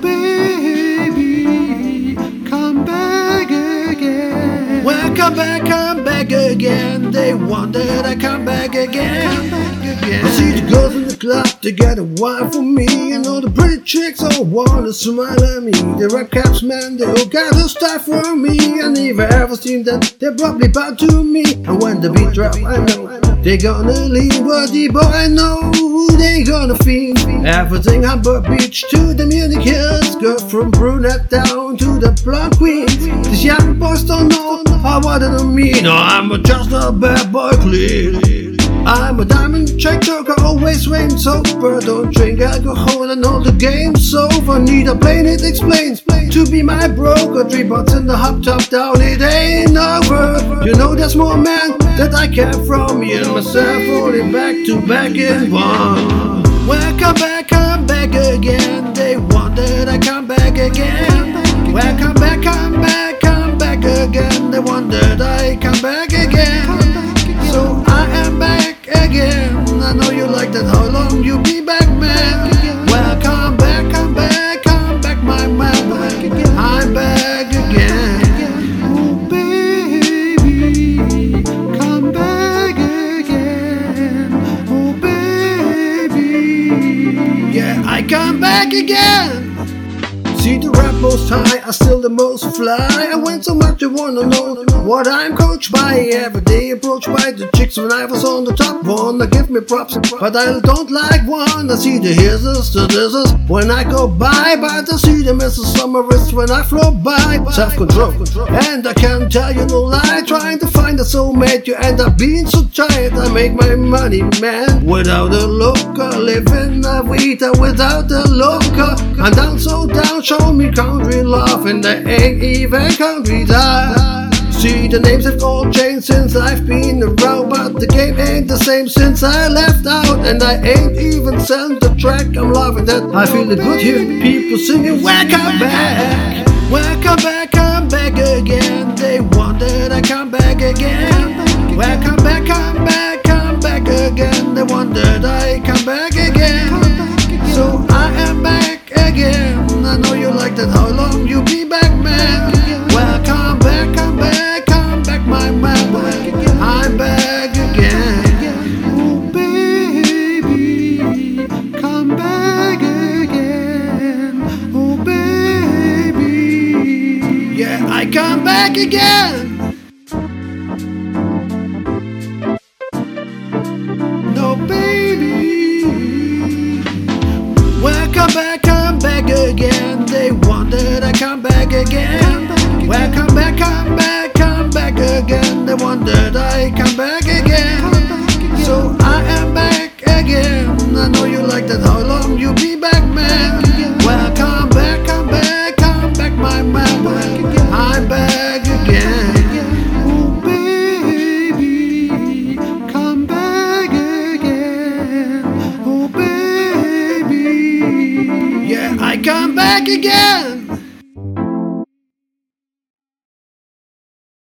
baby, come back again. Welcome back, come back again. They want that I come back again. I see the girls in the club, they got a wine for me. And all the pretty chicks all wanna smile at me. The rap caps, man, they all got a style for me. I ever seen them, they probably bow to me. And when the beat drop, I know they gonna leave. But the boy, I know they gonna feel. Everything Hamburg Beach to the Munich Hills. Girl from brunette down to the blonde queen. These young boys don't know how what it mean. No, I'm just a bad boy, clearly. I'm a diamond check joker, always rain sober. Don't drink alcohol and all the game's over. Need a plane, it explains. To be my broker, three bucks in the hop top down, it ain't over. You know there's more man that I care from and myself, falling back to back in one. Welcome back, come back again. They want that I come back again. Welcome back, come back, come back again. They want that I come back again. So I am back again. I know you like that. How I come back again. See the rap most high, I still the most fly. I went so much wanna know what I'm coached by. Every day approached by the chicks when I was on the top. They give me props, but I don't like one. I see the hisses, the dissers when I go by, but I see them as a summerist when I flow by. Self control, and I can't tell you no lie. Trying to find a soulmate, you end up being so tired. I make my money, man, without a looker. Living a vida without a looker. I'm down so down, show me country love, and I ain't even country die. See, the names have all changed since I've been around, but the game ain't the same since I left out. And I ain't even sent the track, I'm loving that. I feel it good here, people singing, Welcome back, welcome back, come back again. They want that I come back again. Welcome back, come back, come back again. They want that I come back Yeah, come back again. No, baby. Welcome back, come back again. They want that I come back again. Welcome back, come back, come back again. They want that I come back again. Come back again.